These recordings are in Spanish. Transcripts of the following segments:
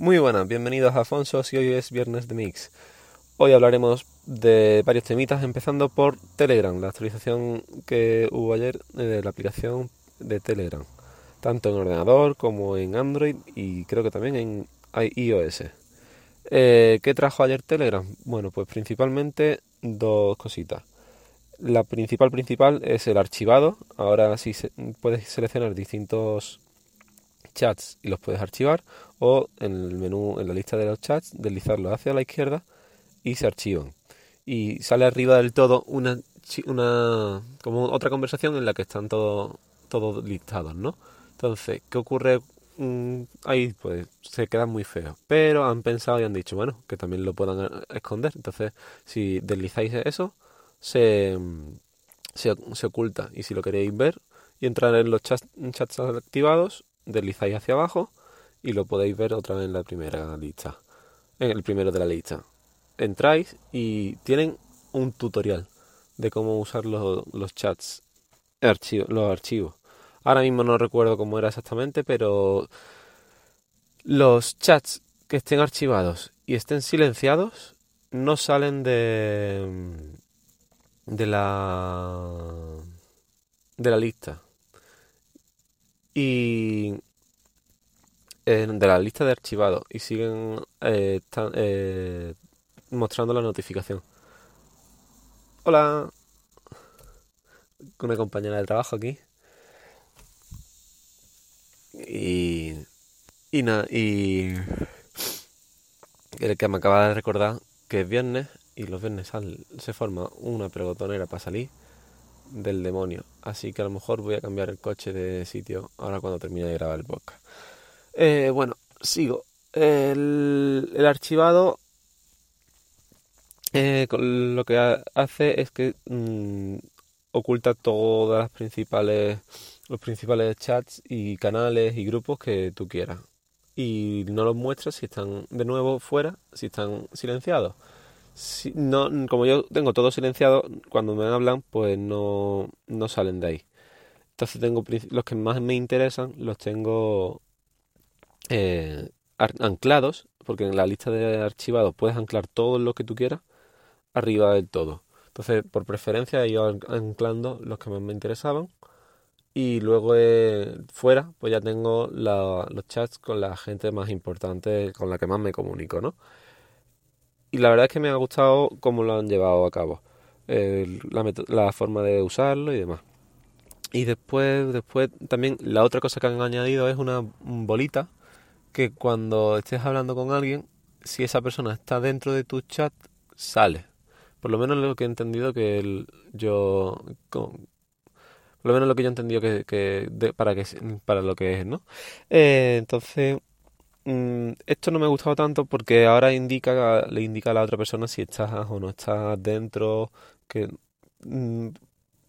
Muy buenas, bienvenidos a Afonso y hoy es viernes de Mix. Hoy hablaremos de varios temitas, empezando por Telegram, la actualización que hubo ayer de la aplicación de Telegram, tanto en ordenador como en Android y creo que también en iOS. Eh, ¿Qué trajo ayer Telegram? Bueno, pues principalmente dos cositas. La principal principal es el archivado. Ahora sí puedes seleccionar distintos chats y los puedes archivar o en el menú en la lista de los chats deslizarlos hacia la izquierda y se archivan. Y sale arriba del todo una, una como otra conversación en la que están todos todos listados, ¿no? Entonces, ¿qué ocurre mm, ahí? Pues se queda muy feo. Pero han pensado y han dicho, bueno, que también lo puedan eh, esconder. Entonces, si deslizáis eso, se, se, se oculta. Y si lo queréis ver y entrar en los chats, chats activados, deslizáis hacia abajo y lo podéis ver otra vez en la primera lista. En el primero de la lista entráis y tienen un tutorial de cómo usar los, los chats, los archivos. Ahora mismo no recuerdo cómo era exactamente, pero los chats que estén archivados y estén silenciados no salen de de la de la lista y de la lista de archivados y siguen eh, eh, mostrando la notificación. Hola. Una compañera de trabajo aquí. Y. Y nada, y. El que me acaba de recordar que es viernes y los viernes se forma una pregotonera para salir del demonio. Así que a lo mejor voy a cambiar el coche de sitio ahora cuando termine de grabar el podcast. Eh, bueno, sigo. El, archivado eh, lo que hace es que mm, oculta todas las principales los principales chats y canales y grupos que tú quieras y no los muestra si están de nuevo fuera si están silenciados si, no como yo tengo todo silenciado cuando me hablan pues no, no salen de ahí entonces tengo los que más me interesan los tengo eh, anclados porque en la lista de archivados puedes anclar todo lo que tú quieras arriba del todo. Entonces, por preferencia, he ido anclando los que más me interesaban. Y luego eh, fuera, pues ya tengo los chats con la gente más importante con la que más me comunico, ¿no? Y la verdad es que me ha gustado cómo lo han llevado a cabo. la, la, forma de usarlo y demás. Y después, después también la otra cosa que han añadido es una bolita que cuando estés hablando con alguien, si esa persona está dentro de tu chat, sale. Por lo menos lo que he entendido que el, yo... por lo menos lo que yo he entendido que, que para que para lo que es, ¿no? Eh, entonces, mm, esto no me ha gustado tanto porque ahora indica le indica a la otra persona si estás o no estás dentro, que mm,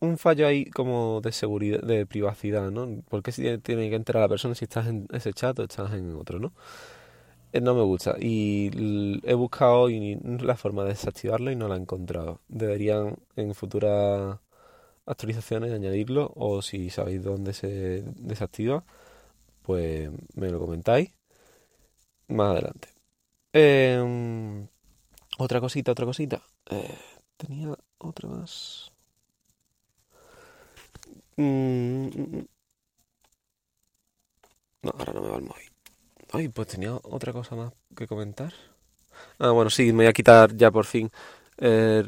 un fallo ahí como de seguridad, de privacidad, ¿no? Porque si tiene que enterar a la persona si estás en ese chat o estás en otro, ¿no? Eh, no me gusta y he buscado la forma de desactivarlo y no la he encontrado. Deberían en futuras actualizaciones añadirlo o si sabéis dónde se desactiva, pues me lo comentáis más adelante. Em, otra cosita, otra cosita. Eh, tenía otra más. Mm, mm, mm. no, ahora no me va el móvil. Ay, pues tenía otra cosa más que comentar. Ah, bueno, sí, me voy a quitar ya por fin. Eh,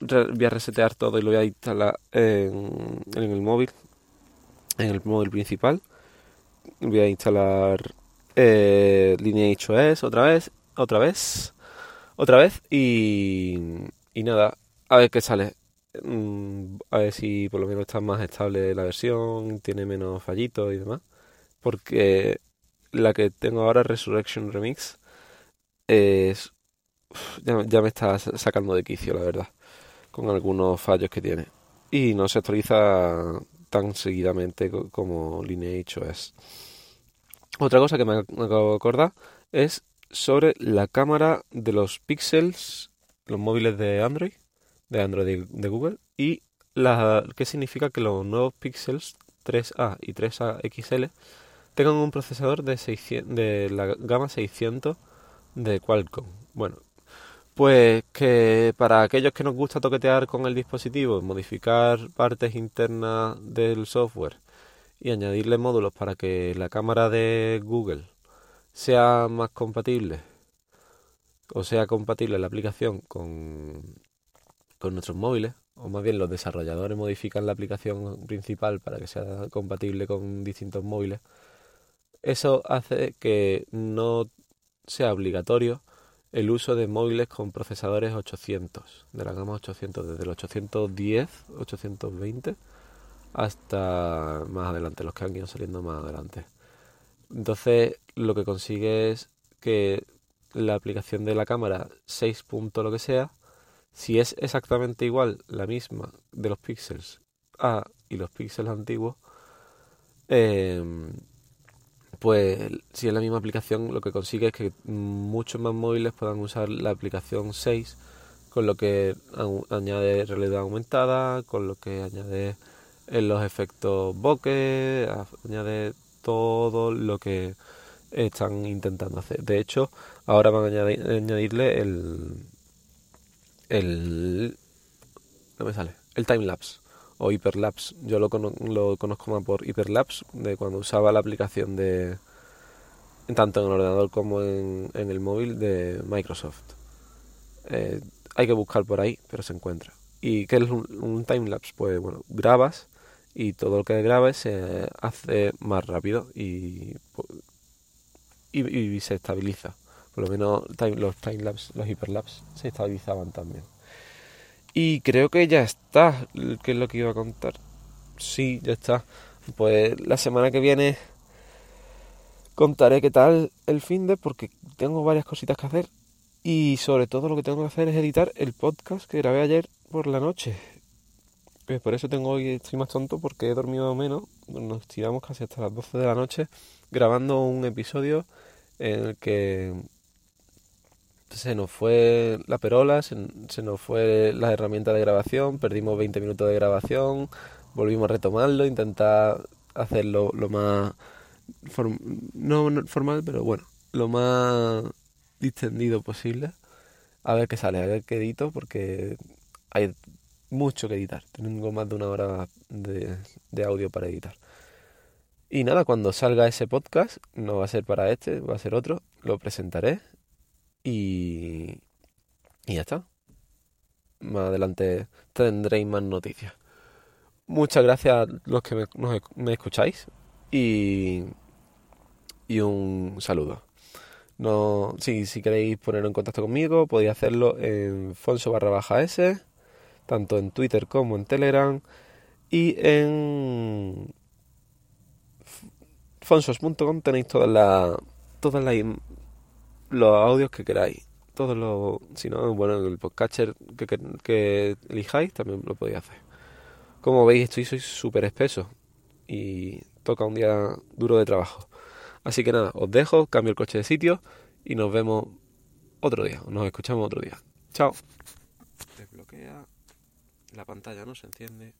voy a resetear todo y lo voy a instalar en, el móvil, en el móvil principal. Voy a instalar eh, Lineage otra vez, otra vez, otra vez y, nada, a ver qué sale. Mm, a ver si por lo menos está más estable la versión, tiene menos fallitos y demás. Porque la que tengo ahora, Resurrection Remix, es, ya, me está sacando de quicio, la verdad, con algunos fallos que tiene. Y no se actualiza tan seguidamente como Lineage OS. Otra cosa que me acabo de acordar es sobre la cámara de los pixels, los móviles de Android, de Android de, Google, y la, qué significa que los nuevos pixels 3A y 3A XL tengan un procesador de, 600, de la gama 600 de Qualcomm. Bueno, pues que para aquellos que nos gusta toquetear con el dispositivo, modificar partes internas del software y añadirle módulos para que la cámara de Google sea más compatible o sea compatible la aplicación con, con nuestros móviles, o más bien los desarrolladores modifican la aplicación principal para que sea compatible con distintos móviles, eso hace que no sea obligatorio el uso de móviles con procesadores 800, de la gama 800, desde el 810, 820 hasta más adelante, los que han ido saliendo más adelante. Entonces, lo que consigue es que la aplicación de la cámara 6. lo que sea, si es exactamente igual la misma de los píxeles A y los píxeles antiguos, em, pues si es la misma aplicación, lo que consigue es que muchos más móviles puedan usar la aplicación 6, con lo que añade realidad aumentada, con lo que añade los efectos bokeh, añade todo lo que están intentando hacer. De hecho, ahora van a añadirle el el no me sale el timelapse o hyperlapse yo lo, lo conozco más por hyperlapse de cuando usaba la aplicación de tanto en el ordenador como en, el móvil de Microsoft. Eh, hay que buscar por ahí pero se encuentra. Y qué es un, un timelapse pues bueno grabas y todo lo que grabes se hace más rápido y, y se estabiliza por lo menos los timelapse, los hyperlapse se estabilizaban también. Y creo que ya está, que es lo que iba a contar. Sí, ya está. Pues la semana que viene contaré qué tal el fin de porque tengo varias cositas que hacer y sobre todo lo que tengo que hacer es editar el podcast que grabé ayer por la noche. Pues por eso tengo hoy estoy más tonto porque he dormido menos. Nos tiramos casi hasta las 12 de la noche grabando un episodio en el que se nos fue la perola, se, nos fue la herramienta de grabación, perdimos 20 minutos de grabación, volvimos a retomarlo, intentar hacerlo lo más no formal, pero bueno, lo más distendido posible. A ver qué sale, a ver qué edito, porque hay mucho que editar. Tengo más de una hora de, audio para editar. Y nada, cuando salga ese podcast, no va a ser para este, va a ser otro, lo presentaré y, y ya está. Más adelante tendréis más noticias. Muchas gracias a los que me, escucháis y, y un saludo. No, si, si queréis poner en contacto conmigo, podéis hacerlo en Fonso barra baja S, tanto en Twitter como en Telegram y en fonsos.com tenéis todas las todas las los audios que queráis. Todos los, si no, bueno, el podcatcher que, que, elijáis también lo podéis hacer. Como veis, estoy soy súper espeso y toca un día duro de trabajo. Así que nada, os dejo, cambio el coche de sitio y nos vemos otro día. Nos escuchamos otro día. Chao. Desbloquea. La pantalla no se enciende.